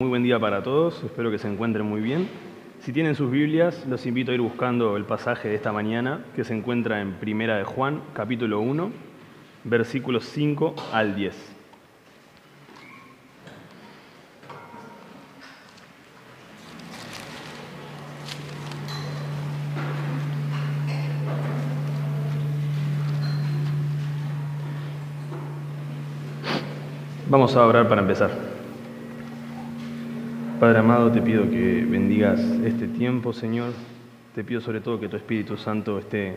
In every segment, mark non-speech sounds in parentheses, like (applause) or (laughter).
Muy buen día para todos, espero que se encuentren muy bien. Si tienen sus Biblias, los invito a ir buscando el pasaje de esta mañana que se encuentra en Primera de Juan, capítulo 1, versículos 5 al 10. Vamos a orar para empezar. Padre amado, te pido que bendigas este tiempo, Señor. Te pido sobre todo que tu Espíritu Santo esté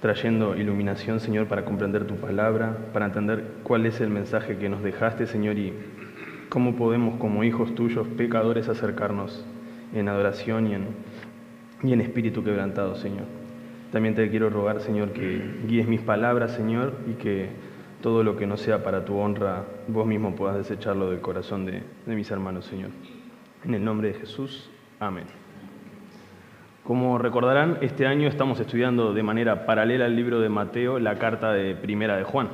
trayendo iluminación, Señor, para comprender tu palabra, para entender cuál es el mensaje que nos dejaste, Señor, y cómo podemos como hijos tuyos, pecadores, acercarnos en adoración y en, espíritu quebrantado, Señor. También te quiero rogar, Señor, que guíes mis palabras, Señor, y que todo lo que no sea para tu honra, vos mismo puedas desecharlo del corazón de, mis hermanos, Señor. En el nombre de Jesús, amén. Como recordarán, este año estamos estudiando de manera paralela al libro de Mateo la carta de Primera de Juan.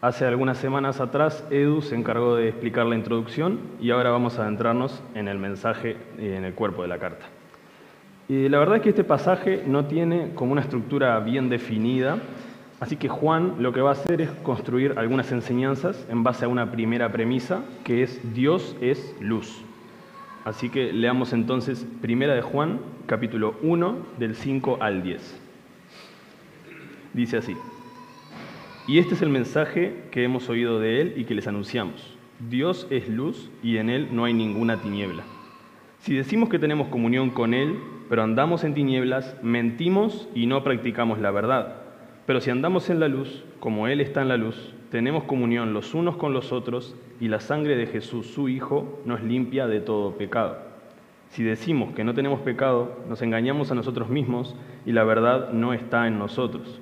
Hace algunas semanas atrás, Edu se encargó de explicar la introducción y ahora vamos a adentrarnos en el mensaje y en el cuerpo de la carta. Y la verdad es que este pasaje no tiene como una estructura bien definida, Así que Juan lo que va a hacer es construir algunas enseñanzas en base a una primera premisa, que es Dios es luz. Así que leamos entonces Primera de Juan, capítulo 1, del 5 al 10. Dice así, y este es el mensaje que hemos oído de Él y que les anunciamos. Dios es luz y en Él no hay ninguna tiniebla. Si decimos que tenemos comunión con Él, pero andamos en tinieblas, mentimos y no practicamos la verdad. Pero si andamos en la luz, como Él está en la luz, tenemos comunión los unos con los otros y la sangre de Jesús, su Hijo, nos limpia de todo pecado. Si decimos que no tenemos pecado, nos engañamos a nosotros mismos y la verdad no está en nosotros.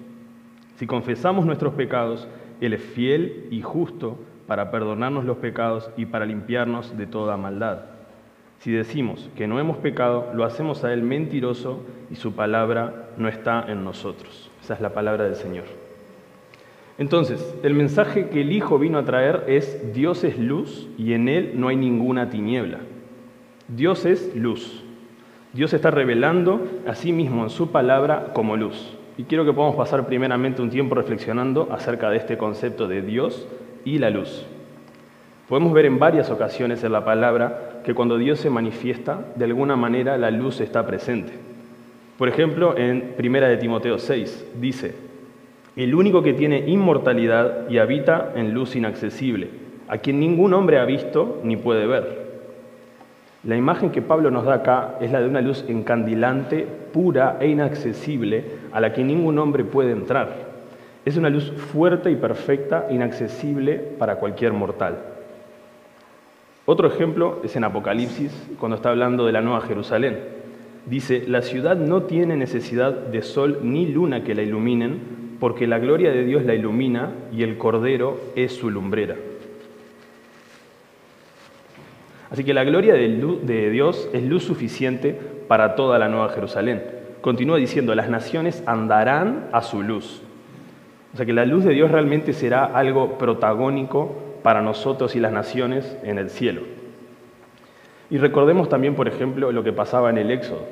Si confesamos nuestros pecados, Él es fiel y justo para perdonarnos los pecados y para limpiarnos de toda maldad. Si decimos que no hemos pecado, lo hacemos a Él mentiroso y su palabra no está en nosotros. Esa es la palabra del Señor. Entonces, el mensaje que el Hijo vino a traer es Dios es luz y en Él no hay ninguna tiniebla. Dios es luz. Dios está revelando a sí mismo en su palabra como luz. Y quiero que podamos pasar primeramente un tiempo reflexionando acerca de este concepto de Dios y la luz. Podemos ver en varias ocasiones en la palabra que cuando Dios se manifiesta, de alguna manera la luz está presente. Por ejemplo, en Primera de Timoteo 6 dice, el único que tiene inmortalidad y habita en luz inaccesible, a quien ningún hombre ha visto ni puede ver. La imagen que Pablo nos da acá es la de una luz encandilante, pura e inaccesible, a la que ningún hombre puede entrar. Es una luz fuerte y perfecta, inaccesible para cualquier mortal. Otro ejemplo es en Apocalipsis, cuando está hablando de la Nueva Jerusalén. Dice, la ciudad no tiene necesidad de sol ni luna que la iluminen, porque la gloria de Dios la ilumina y el Cordero es su lumbrera. Así que la gloria de Dios es luz suficiente para toda la Nueva Jerusalén. Continúa diciendo, las naciones andarán a su luz. O sea que la luz de Dios realmente será algo protagónico para nosotros y las naciones en el cielo. Y recordemos también, por ejemplo, lo que pasaba en el Éxodo.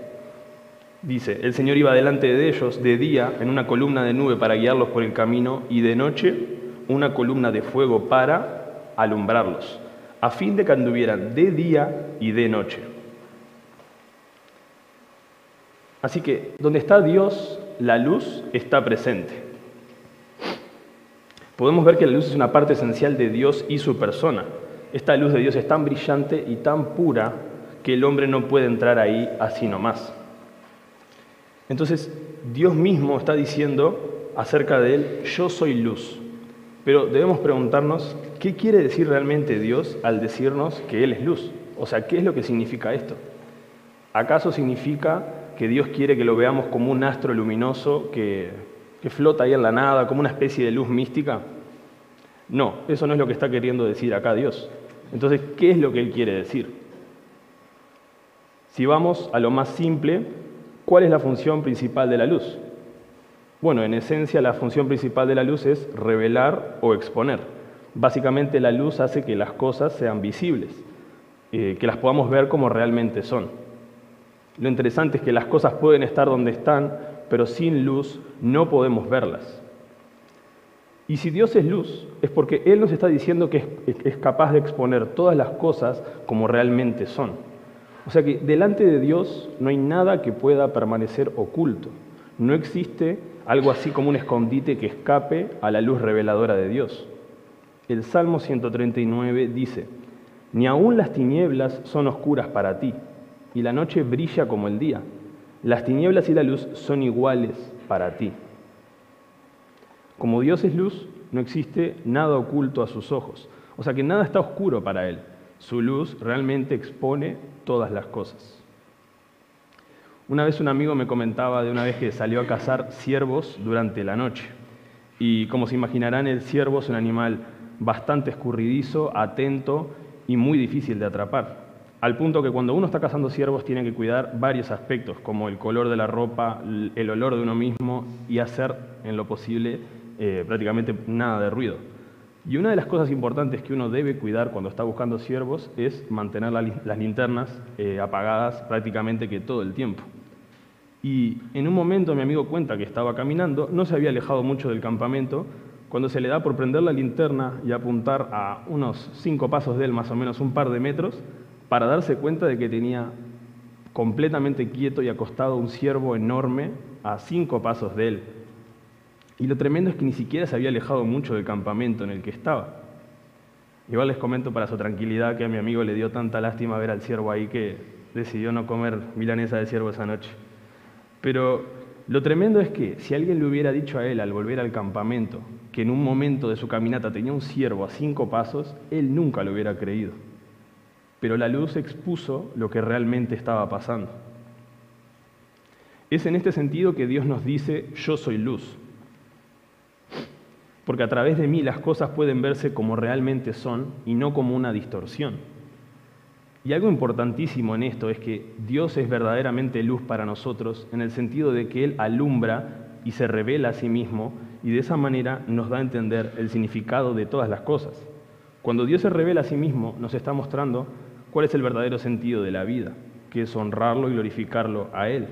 Dice, el Señor iba delante de ellos de día en una columna de nube para guiarlos por el camino y de noche una columna de fuego para alumbrarlos, a fin de que anduvieran de día y de noche. Así que donde está Dios, la luz está presente. Podemos ver que la luz es una parte esencial de Dios y su persona. Esta luz de Dios es tan brillante y tan pura que el hombre no puede entrar ahí así nomás. Entonces, Dios mismo está diciendo acerca de Él, yo soy luz. Pero debemos preguntarnos, ¿qué quiere decir realmente Dios al decirnos que Él es luz? O sea, ¿qué es lo que significa esto? ¿Acaso significa que Dios quiere que lo veamos como un astro luminoso que, flota ahí en la nada, como una especie de luz mística? No, eso no es lo que está queriendo decir acá Dios. Entonces, ¿qué es lo que Él quiere decir? Si vamos a lo más simple, ¿Cuál es la función principal de la luz? Bueno, en esencia la función principal de la luz es revelar o exponer. Básicamente la luz hace que las cosas sean visibles. eh, que las podamos ver como realmente son. Lo interesante es que las cosas pueden estar donde están, pero sin luz no podemos verlas. Y si Dios es luz, es porque Él nos está diciendo que es, capaz de exponer todas las cosas como realmente son. O sea que delante de Dios no hay nada que pueda permanecer oculto. No existe algo así como un escondite que escape a la luz reveladora de Dios. El Salmo 139 dice, Ni aun las tinieblas son oscuras para ti, y la noche brilla como el día. Las tinieblas y la luz son iguales para ti. Como Dios es luz, no existe nada oculto a sus ojos. O sea que nada está oscuro para Él. Su luz realmente expone todas las cosas. Una vez un amigo me comentaba de una vez que salió a cazar ciervos durante la noche. Y como se imaginarán, el ciervo es un animal bastante escurridizo, atento y muy difícil de atrapar. Al punto que cuando uno está cazando ciervos tiene que cuidar varios aspectos, como el color de la ropa, el olor de uno mismo y hacer en lo posible eh, prácticamente nada de ruido. Y una de las cosas importantes que uno debe cuidar cuando está buscando ciervos es mantener las linternas eh, apagadas prácticamente que todo el tiempo. Y en un momento mi amigo cuenta que estaba caminando, no se había alejado mucho del campamento, cuando se le da por prender la linterna y apuntar a unos cinco pasos de él, más o menos un par de metros, para darse cuenta de que tenía completamente quieto y acostado un ciervo enorme a cinco pasos de él. Y lo tremendo es que ni siquiera se había alejado mucho del campamento en el que estaba. Igual les comento para su tranquilidad que a mi amigo le dio tanta lástima ver al ciervo ahí que decidió no comer milanesa de ciervo esa noche. Pero lo tremendo es que si alguien le hubiera dicho a él al volver al campamento que en un momento de su caminata tenía un ciervo a cinco pasos, él nunca lo hubiera creído. Pero la luz expuso lo que realmente estaba pasando. Es en este sentido que Dios nos dice, yo soy luz porque a través de mí las cosas pueden verse como realmente son y no como una distorsión. Y algo importantísimo en esto es que Dios es verdaderamente luz para nosotros en el sentido de que Él alumbra y se revela a sí mismo y de esa manera nos da a entender el significado de todas las cosas. Cuando Dios se revela a sí mismo nos está mostrando cuál es el verdadero sentido de la vida, que es honrarlo y glorificarlo a Él.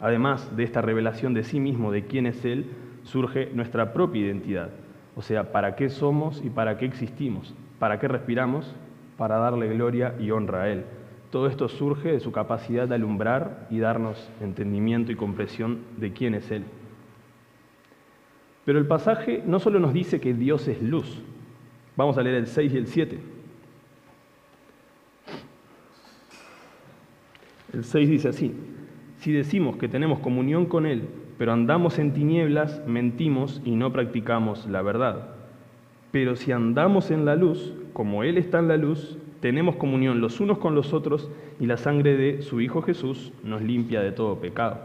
Además de esta revelación de sí mismo, de quién es Él, surge nuestra propia identidad. O sea, ¿para qué somos y para qué existimos? ¿Para qué respiramos? Para darle gloria y honra a Él. Todo esto surge de su capacidad de alumbrar y darnos entendimiento y comprensión de quién es Él. Pero el pasaje no solo nos dice que Dios es luz, vamos a leer el 6 y el 7. El 6 dice así, si decimos que tenemos comunión con Él, pero andamos en tinieblas, mentimos y no practicamos la verdad. Pero si andamos en la luz, como Él está en la luz, tenemos comunión los unos con los otros y la sangre de su Hijo Jesús nos limpia de todo pecado.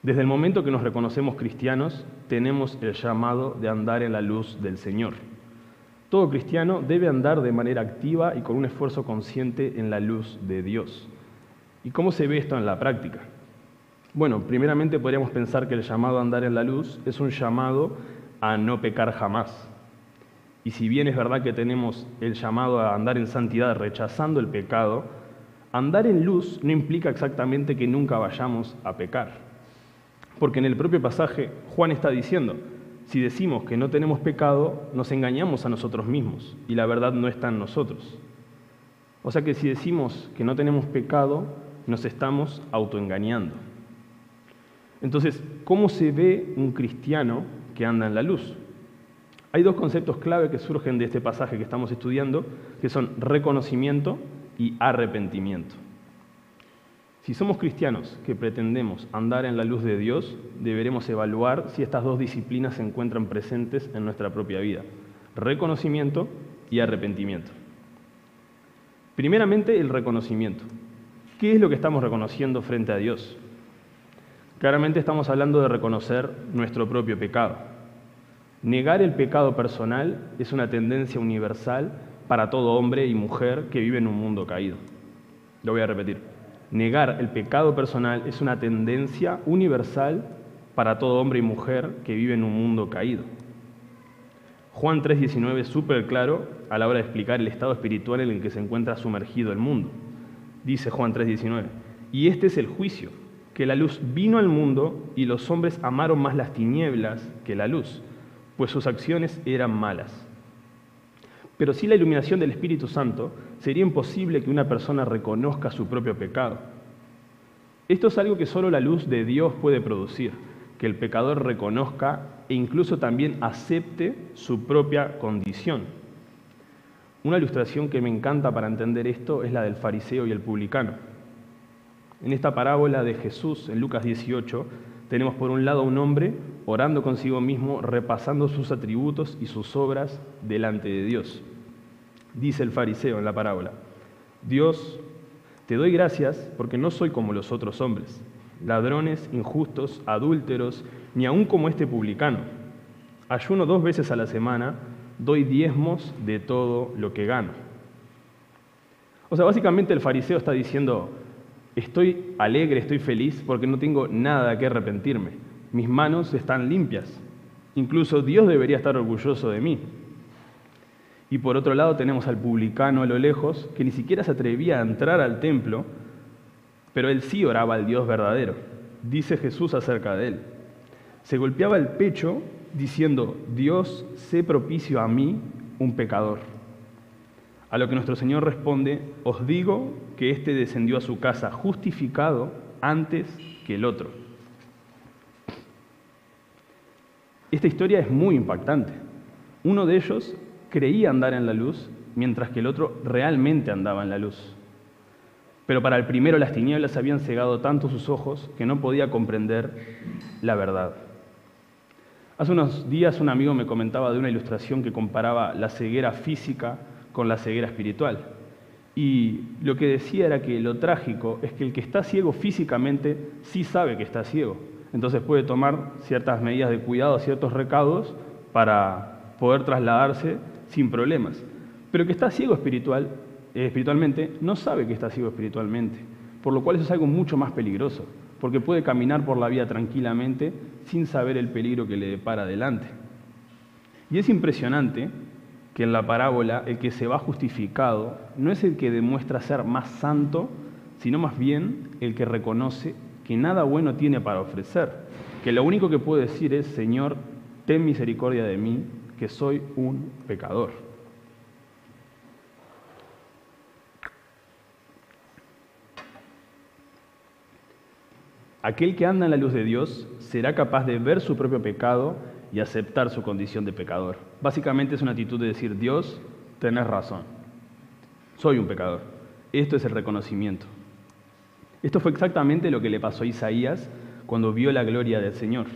Desde el momento que nos reconocemos cristianos, tenemos el llamado de andar en la luz del Señor. Todo cristiano debe andar de manera activa y con un esfuerzo consciente en la luz de Dios. ¿Y cómo se ve esto en la práctica? Bueno, primeramente podríamos pensar que el llamado a andar en la luz es un llamado a no pecar jamás. Y si bien es verdad que tenemos el llamado a andar en santidad rechazando el pecado, andar en luz no implica exactamente que nunca vayamos a pecar. Porque en el propio pasaje Juan está diciendo, si decimos que no tenemos pecado, nos engañamos a nosotros mismos y la verdad no está en nosotros. O sea que si decimos que no tenemos pecado, nos estamos autoengañando. Entonces, ¿cómo se ve un cristiano que anda en la luz? Hay dos conceptos clave que surgen de este pasaje que estamos estudiando, que son reconocimiento y arrepentimiento. Si somos cristianos que pretendemos andar en la luz de Dios, deberemos evaluar si estas dos disciplinas se encuentran presentes en nuestra propia vida. Reconocimiento y arrepentimiento. Primeramente, el reconocimiento. ¿Qué es lo que estamos reconociendo frente a Dios? Claramente estamos hablando de reconocer nuestro propio pecado. Negar el pecado personal es una tendencia universal para todo hombre y mujer que vive en un mundo caído. Lo voy a repetir. Negar el pecado personal es una tendencia universal para todo hombre y mujer que vive en un mundo caído. Juan 3:19 es súper claro a la hora de explicar el estado espiritual en el que se encuentra sumergido el mundo. Dice Juan 3:19, y este es el juicio, que la luz vino al mundo y los hombres amaron más las tinieblas que la luz, pues sus acciones eran malas. Pero sin la iluminación del Espíritu Santo sería imposible que una persona reconozca su propio pecado. Esto es algo que solo la luz de Dios puede producir, que el pecador reconozca e incluso también acepte su propia condición. Una ilustración que me encanta para entender esto es la del fariseo y el publicano. En esta parábola de Jesús, en Lucas 18, tenemos por un lado a un hombre orando consigo mismo, repasando sus atributos y sus obras delante de Dios. Dice el fariseo en la parábola, Dios, te doy gracias porque no soy como los otros hombres, ladrones, injustos, adúlteros, ni aun como este publicano. Ayuno dos veces a la semana, doy diezmos de todo lo que gano. O sea, básicamente el fariseo está diciendo, Estoy alegre, estoy feliz porque no tengo nada que arrepentirme. Mis manos están limpias. Incluso Dios debería estar orgulloso de mí. Y por otro lado tenemos al publicano a lo lejos que ni siquiera se atrevía a entrar al templo, pero él sí oraba al Dios verdadero. Dice Jesús acerca de él. Se golpeaba el pecho diciendo, Dios, sé propicio a mí, un pecador. A lo que nuestro Señor responde, os digo que éste descendió a su casa justificado antes que el otro. Esta historia es muy impactante. Uno de ellos creía andar en la luz, mientras que el otro realmente andaba en la luz. Pero para el primero las tinieblas habían cegado tanto sus ojos que no podía comprender la verdad. Hace unos días un amigo me comentaba de una ilustración que comparaba la ceguera física con la ceguera espiritual. Y lo que decía era que lo trágico es que el que está ciego físicamente sí sabe que está ciego. Entonces puede tomar ciertas medidas de cuidado, ciertos recados para poder trasladarse sin problemas. Pero el que está ciego espiritual, eh, espiritualmente no sabe que está ciego espiritualmente, por lo cual eso es algo mucho más peligroso, porque puede caminar por la vida tranquilamente sin saber el peligro que le depara adelante. Y es impresionante que en la parábola el que se va justificado no es el que demuestra ser más santo, sino más bien el que reconoce que nada bueno tiene para ofrecer, que lo único que puede decir es, Señor, ten misericordia de mí, que soy un pecador. Aquel que anda en la luz de Dios será capaz de ver su propio pecado y aceptar su condición de pecador. Básicamente es una actitud de decir, Dios, tenés razón, soy un pecador. Esto es el reconocimiento. Esto fue exactamente lo que le pasó a Isaías cuando vio la gloria del Señor.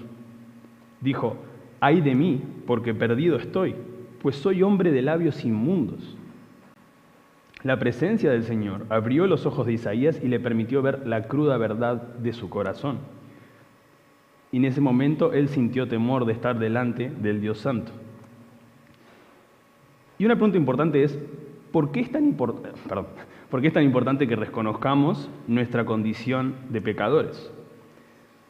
Dijo, ay de mí, porque perdido estoy, pues soy hombre de labios inmundos. La presencia del Señor abrió los ojos de Isaías y le permitió ver la cruda verdad de su corazón y en ese momento él sintió temor de estar delante del Dios Santo. Y una pregunta importante es, ¿por qué es tan, ¿por qué es tan importante que reconozcamos nuestra condición de pecadores?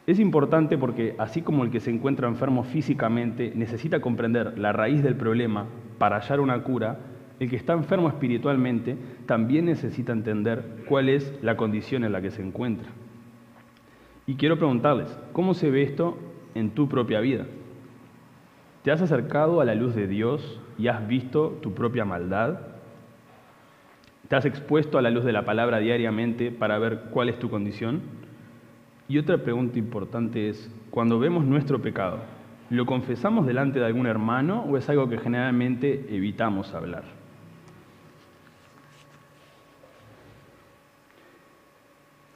Es importante porque así como el que se encuentra enfermo físicamente necesita comprender la raíz del problema para hallar una cura, el que está enfermo espiritualmente también necesita entender cuál es la condición en la que se encuentra. Y quiero preguntarles, ¿cómo se ve esto en tu propia vida? ¿Te has acercado a la luz de Dios y has visto tu propia maldad? ¿Te has expuesto a la luz de la palabra diariamente para ver cuál es tu condición? Y otra pregunta importante es, cuando vemos nuestro pecado, ¿lo confesamos delante de algún hermano o es algo que generalmente evitamos hablar?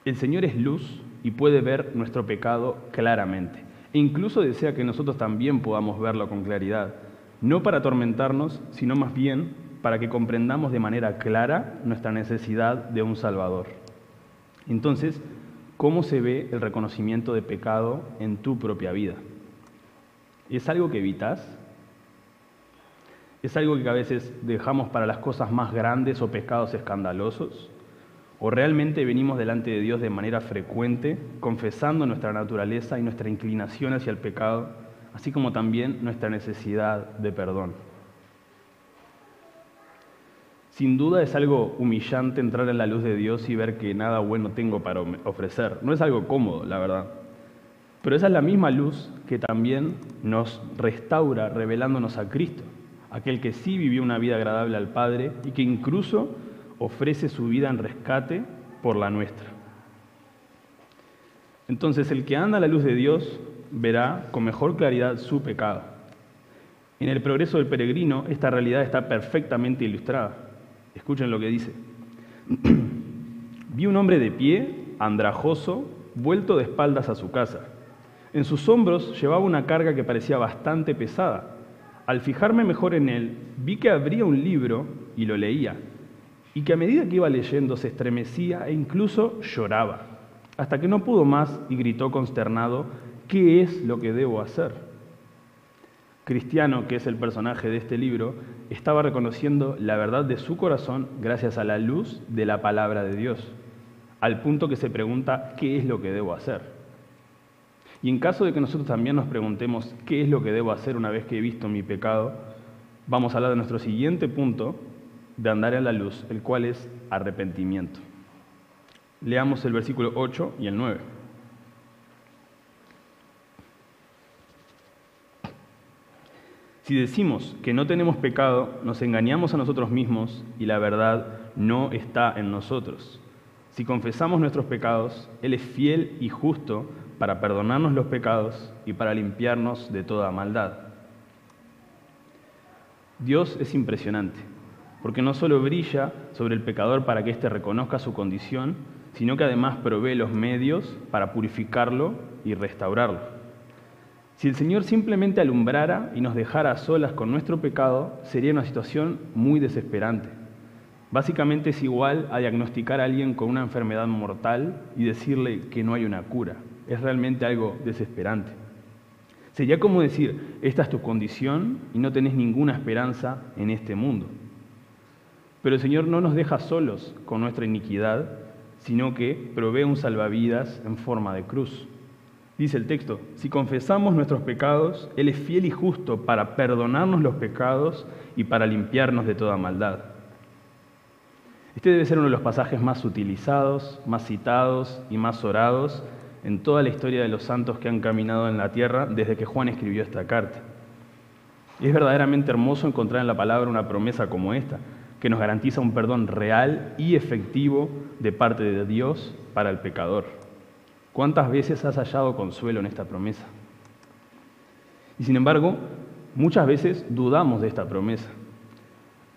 El Señor es luz y puede ver nuestro pecado claramente. E incluso desea que nosotros también podamos verlo con claridad, no para atormentarnos, sino más bien para que comprendamos de manera clara nuestra necesidad de un Salvador. Entonces, ¿cómo se ve el reconocimiento de pecado en tu propia vida? ¿Es algo que evitas? ¿Es algo que a veces dejamos para las cosas más grandes o pecados escandalosos? ¿O realmente venimos delante de Dios de manera frecuente, confesando nuestra naturaleza y nuestra inclinación hacia el pecado, así como también nuestra necesidad de perdón? Sin duda es algo humillante entrar en la luz de Dios y ver que nada bueno tengo para ofrecer. No es algo cómodo, la verdad. Pero esa es la misma luz que también nos restaura revelándonos a Cristo, aquel que sí vivió una vida agradable al Padre y que incluso ofrece su vida en rescate por la nuestra. Entonces el que anda a la luz de Dios verá con mejor claridad su pecado. En el progreso del peregrino esta realidad está perfectamente ilustrada. Escuchen lo que dice. (clears throat) Vi un hombre de pie, andrajoso, vuelto de espaldas a su casa. En sus hombros llevaba una carga que parecía bastante pesada. Al fijarme mejor en él, vi que abría un libro y lo leía, y que a medida que iba leyendo se estremecía e incluso lloraba, hasta que no pudo más y gritó consternado, ¿qué es lo que debo hacer? Cristiano, que es el personaje de este libro, estaba reconociendo la verdad de su corazón gracias a la luz de la palabra de Dios, al punto que se pregunta, ¿qué es lo que debo hacer? Y en caso de que nosotros también nos preguntemos, ¿qué es lo que debo hacer una vez que he visto mi pecado? Vamos a hablar de nuestro siguiente punto de andar en la luz, el cual es arrepentimiento. Leamos el versículo 8 y el 9. Si decimos que no tenemos pecado, nos engañamos a nosotros mismos y la verdad no está en nosotros. Si confesamos nuestros pecados, Él es fiel y justo para perdonarnos los pecados y para limpiarnos de toda maldad. Dios es impresionante, porque no solo brilla sobre el pecador para que éste reconozca su condición, sino que además provee los medios para purificarlo y restaurarlo. Si el Señor simplemente alumbrara y nos dejara a solas con nuestro pecado, sería una situación muy desesperante. Básicamente es igual a diagnosticar a alguien con una enfermedad mortal y decirle que no hay una cura. Es realmente algo desesperante. Sería como decir, esta es tu condición y no tenés ninguna esperanza en este mundo. Pero el Señor no nos deja solos con nuestra iniquidad, sino que provee un salvavidas en forma de cruz. Dice el texto, si confesamos nuestros pecados, Él es fiel y justo para perdonarnos los pecados y para limpiarnos de toda maldad. Este debe ser uno de los pasajes más utilizados, más citados y más orados en toda la historia de los santos que han caminado en la tierra desde que Juan escribió esta carta. Y es verdaderamente hermoso encontrar en la palabra una promesa como esta, que nos garantiza un perdón real y efectivo de parte de Dios para el pecador. ¿Cuántas veces has hallado consuelo en esta promesa? Y sin embargo, muchas veces dudamos de esta promesa.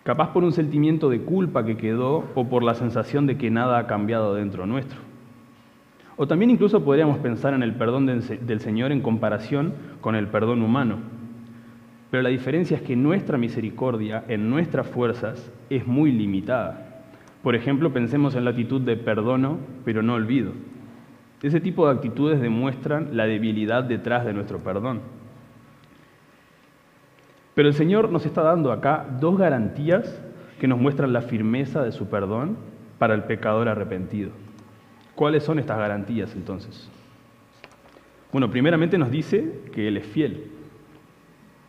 Capaz por un sentimiento de culpa que quedó o por la sensación de que nada ha cambiado dentro nuestro. O también incluso podríamos pensar en el perdón del Señor en comparación con el perdón humano. Pero la diferencia es que nuestra misericordia en nuestras fuerzas es muy limitada. Por ejemplo, pensemos en la actitud de perdono, pero no olvido. Ese tipo de actitudes demuestran la debilidad detrás de nuestro perdón. Pero el Señor nos está dando acá dos garantías que nos muestran la firmeza de su perdón para el pecador arrepentido. ¿Cuáles son estas garantías entonces? Bueno, primeramente nos dice que Él es fiel.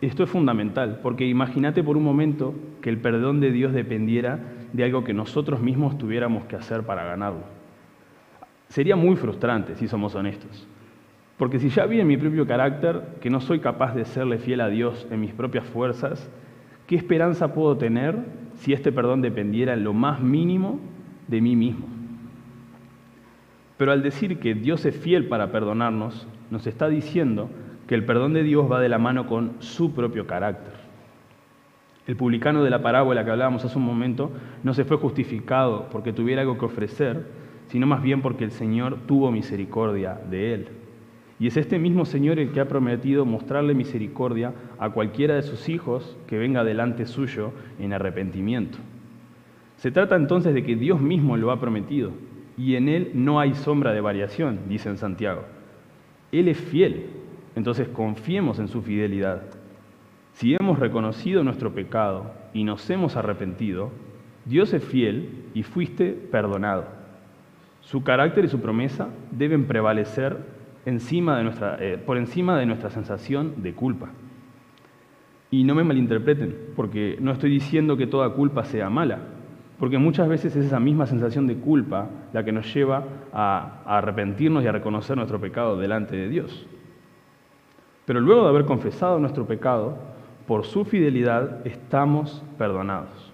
Esto es fundamental, porque imagínate por un momento que el perdón de Dios dependiera de algo que nosotros mismos tuviéramos que hacer para ganarlo. Sería muy frustrante, si somos honestos. Porque si ya vi en mi propio carácter que no soy capaz de serle fiel a Dios en mis propias fuerzas, ¿qué esperanza puedo tener si este perdón dependiera en lo más mínimo de mí mismo? Pero al decir que Dios es fiel para perdonarnos, nos está diciendo que el perdón de Dios va de la mano con su propio carácter. El publicano de la parábola que hablábamos hace un momento no se fue justificado porque tuviera algo que ofrecer, sino más bien porque el Señor tuvo misericordia de él. Y es este mismo Señor el que ha prometido mostrarle misericordia a cualquiera de sus hijos que venga delante suyo en arrepentimiento. Se trata entonces de que Dios mismo lo ha prometido y en Él no hay sombra de variación, dice en Santiago. Él es fiel, entonces confiemos en su fidelidad. Si hemos reconocido nuestro pecado y nos hemos arrepentido, Dios es fiel y fuiste perdonado. Su carácter y su promesa deben prevalecer eh, por encima de nuestra sensación de culpa. Y no me malinterpreten, porque no estoy diciendo que toda culpa sea mala. Porque muchas veces es esa misma sensación de culpa la que nos lleva a, arrepentirnos y a reconocer nuestro pecado delante de Dios. Pero luego de haber confesado nuestro pecado, por su fidelidad estamos perdonados.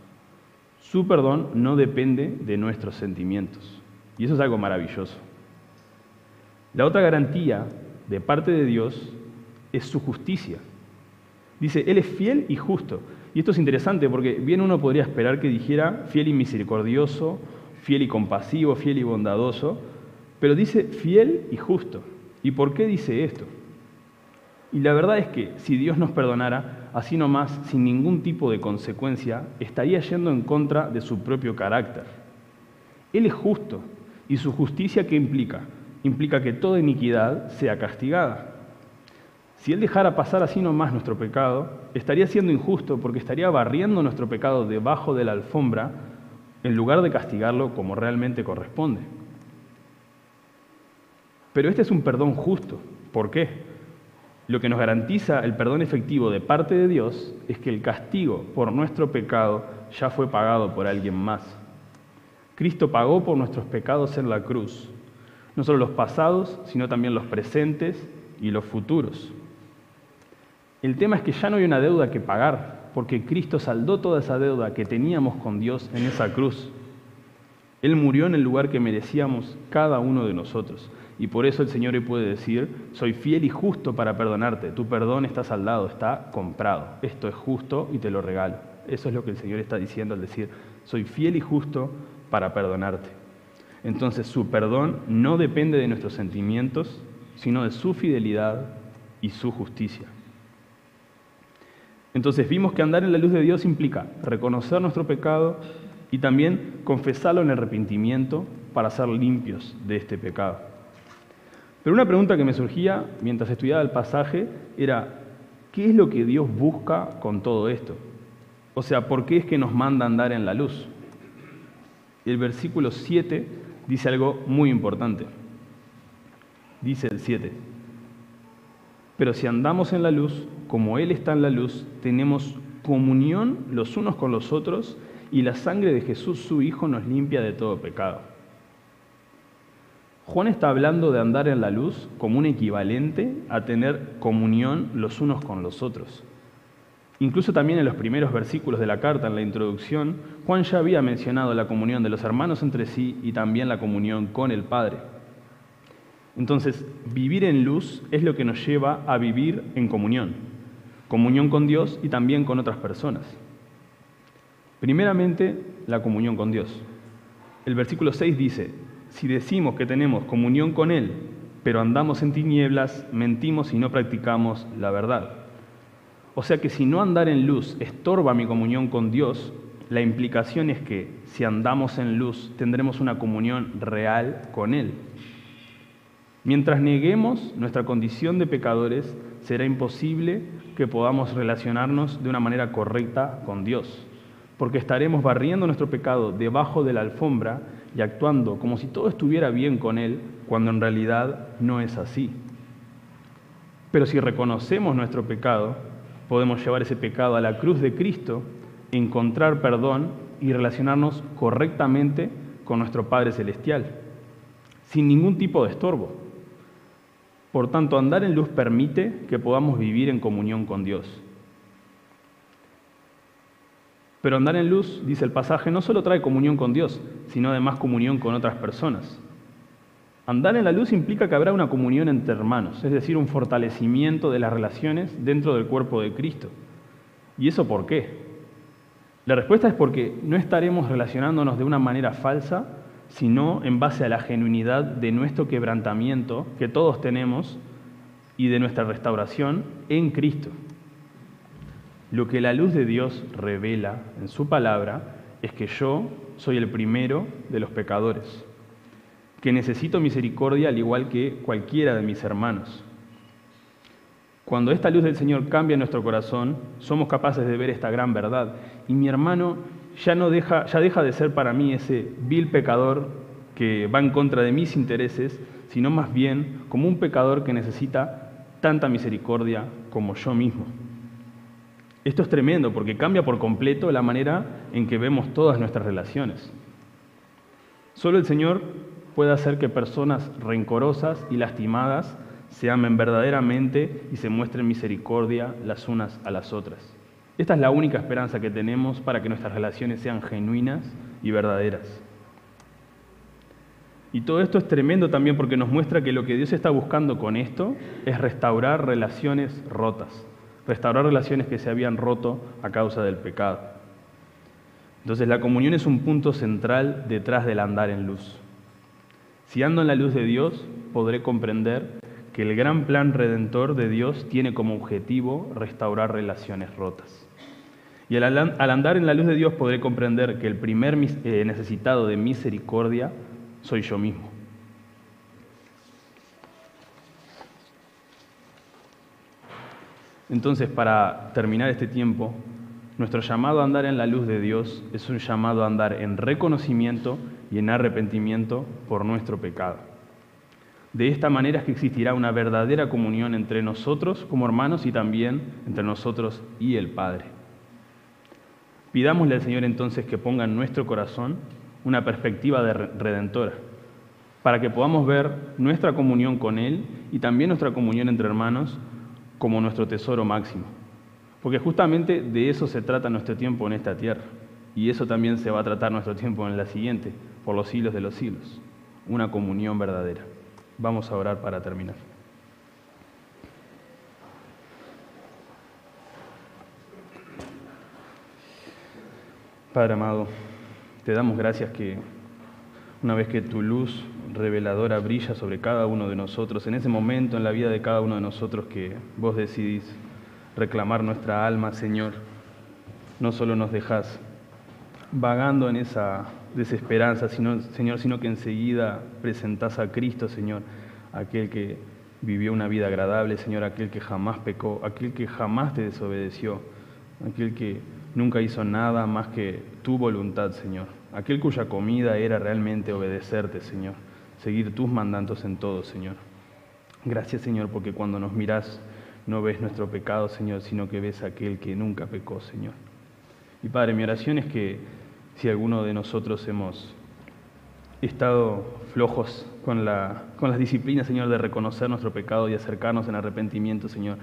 Su perdón no depende de nuestros sentimientos. Y eso es algo maravilloso. La otra garantía de parte de Dios es su justicia. Dice, Él es fiel y justo. Y esto es interesante porque bien uno podría esperar que dijera fiel y misericordioso, fiel y compasivo, fiel y bondadoso, pero dice fiel y justo. ¿Y por qué dice esto? Y la verdad es que si Dios nos perdonara, así nomás, sin ningún tipo de consecuencia, estaría yendo en contra de su propio carácter. Él es justo. ¿Y su justicia qué implica? Implica que toda iniquidad sea castigada. Si Él dejara pasar así nomás nuestro pecado, estaría siendo injusto porque estaría barriendo nuestro pecado debajo de la alfombra en lugar de castigarlo como realmente corresponde. Pero este es un perdón justo. ¿Por qué? Lo que nos garantiza el perdón efectivo de parte de Dios es que el castigo por nuestro pecado ya fue pagado por alguien más. Cristo pagó por nuestros pecados en la cruz, no solo los pasados, sino también los presentes y los futuros. El tema es que ya no hay una deuda que pagar, porque Cristo saldó toda esa deuda que teníamos con Dios en esa cruz. Él murió en el lugar que merecíamos cada uno de nosotros. Y por eso el Señor puede decir, soy fiel y justo para perdonarte. Tu perdón está saldado, está comprado. Esto es justo y te lo regalo. Eso es lo que el Señor está diciendo al decir, soy fiel y justo para perdonarte. Entonces su perdón no depende de nuestros sentimientos, sino de su fidelidad y su justicia. Entonces vimos que andar en la luz de Dios implica reconocer nuestro pecado y también confesarlo en arrepentimiento para ser limpios de este pecado. Pero una pregunta que me surgía mientras estudiaba el pasaje era, ¿qué es lo que Dios busca con todo esto? O sea, ¿por qué es que nos manda andar en la luz? El versículo 7 dice algo muy importante. Dice el 7, pero si andamos en la luz, como Él está en la luz, tenemos comunión los unos con los otros y la sangre de Jesús, su Hijo, nos limpia de todo pecado. Juan está hablando de andar en la luz como un equivalente a tener comunión los unos con los otros. Incluso también en los primeros versículos de la carta, en la introducción, Juan ya había mencionado la comunión de los hermanos entre sí y también la comunión con el Padre. Entonces, vivir en luz es lo que nos lleva a vivir en comunión, comunión con Dios y también con otras personas. Primeramente, la comunión con Dios. El versículo 6 dice, si decimos que tenemos comunión con Él, pero andamos en tinieblas, mentimos y no practicamos la verdad. O sea que si no andar en luz estorba mi comunión con Dios, la implicación es que si andamos en luz tendremos una comunión real con Él. Mientras neguemos nuestra condición de pecadores, será imposible que podamos relacionarnos de una manera correcta con Dios, porque estaremos barriendo nuestro pecado debajo de la alfombra y actuando como si todo estuviera bien con Él, cuando en realidad no es así. Pero si reconocemos nuestro pecado, podemos llevar ese pecado a la cruz de Cristo, encontrar perdón y relacionarnos correctamente con nuestro Padre Celestial, sin ningún tipo de estorbo. Por tanto, andar en luz permite que podamos vivir en comunión con Dios. Pero andar en luz, dice el pasaje, no solo trae comunión con Dios, sino además comunión con otras personas. Andar en la luz implica que habrá una comunión entre hermanos, es decir, un fortalecimiento de las relaciones dentro del cuerpo de Cristo. ¿Y eso por qué? La respuesta es porque no estaremos relacionándonos de una manera falsa sino en base a la genuinidad de nuestro quebrantamiento que todos tenemos y de nuestra restauración en Cristo. Lo que la luz de Dios revela en su palabra es que yo soy el primero de los pecadores, que necesito misericordia al igual que cualquiera de mis hermanos. Cuando esta luz del Señor cambia nuestro corazón, somos capaces de ver esta gran verdad. Y mi hermano ya, no deja, ya deja de ser para mí ese vil pecador que va en contra de mis intereses, sino más bien como un pecador que necesita tanta misericordia como yo mismo. Esto es tremendo porque cambia por completo la manera en que vemos todas nuestras relaciones. Solo el Señor puede hacer que personas rencorosas y lastimadas se amen verdaderamente y se muestren misericordia las unas a las otras. Esta es la única esperanza que tenemos para que nuestras relaciones sean genuinas y verdaderas. Y todo esto es tremendo también porque nos muestra que lo que Dios está buscando con esto es restaurar relaciones rotas, restaurar relaciones que se habían roto a causa del pecado. Entonces la comunión es un punto central detrás del andar en luz. Si ando en la luz de Dios, podré comprender que el gran plan redentor de Dios tiene como objetivo restaurar relaciones rotas. Y al, andar en la luz de Dios podré comprender que el primer eh, necesitado de misericordia soy yo mismo. Entonces, para terminar este tiempo, nuestro llamado a andar en la luz de Dios es un llamado a andar en reconocimiento y en arrepentimiento por nuestro pecado. De esta manera es que existirá una verdadera comunión entre nosotros como hermanos y también entre nosotros y el Padre. Pidámosle al Señor entonces que ponga en nuestro corazón una perspectiva de redentora, para que podamos ver nuestra comunión con Él y también nuestra comunión entre hermanos como nuestro tesoro máximo. Porque justamente de eso se trata nuestro tiempo en esta tierra. Y eso también se va a tratar nuestro tiempo en la siguiente, por los siglos de los siglos. Una comunión verdadera. Vamos a orar para terminar. Padre amado, te damos gracias que una vez que tu luz reveladora brilla sobre cada uno de nosotros, en ese momento en la vida de cada uno de nosotros que vos decidís reclamar nuestra alma, Señor, no solo nos dejas vagando en esa desesperanza, sino, Señor, sino que enseguida presentás a Cristo, Señor, aquel que vivió una vida agradable, Señor, aquel que jamás pecó, aquel que jamás te desobedeció, aquel que nunca hizo nada más que tu voluntad, Señor, aquel cuya comida era realmente obedecerte, Señor, seguir tus mandatos en todo, Señor. Gracias, Señor, porque cuando nos mirás no ves nuestro pecado, Señor, sino que ves aquel que nunca pecó, Señor. Y Padre, mi oración es que si alguno de nosotros hemos estado flojos con, la, con las disciplinas, Señor, de reconocer nuestro pecado y acercarnos en arrepentimiento, Señor,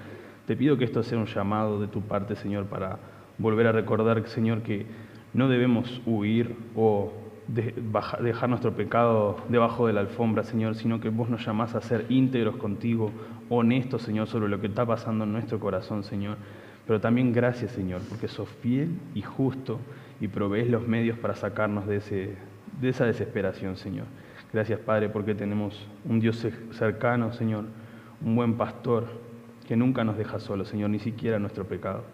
te pido que esto sea un llamado de tu parte, Señor, para volver a recordar, Señor, que no debemos huir o dejar nuestro pecado debajo de la alfombra, Señor, sino que vos nos llamás a ser íntegros contigo, honestos, Señor, sobre lo que está pasando en nuestro corazón, Señor. Pero también gracias, Señor, porque sos fiel y justo y provees los medios para sacarnos de, ese, de esa desesperación, Señor. Gracias, Padre, porque tenemos un Dios cercano, Señor, un buen pastor que nunca nos deja solos, Señor, ni siquiera nuestro pecado.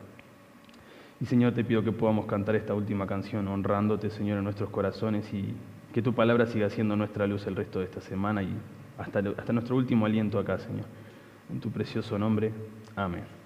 Y Señor, te pido que podamos cantar esta última canción honrándote, Señor, en nuestros corazones y que tu palabra siga siendo nuestra luz el resto de esta semana y hasta, hasta nuestro último aliento acá, Señor. En tu precioso nombre. Amén.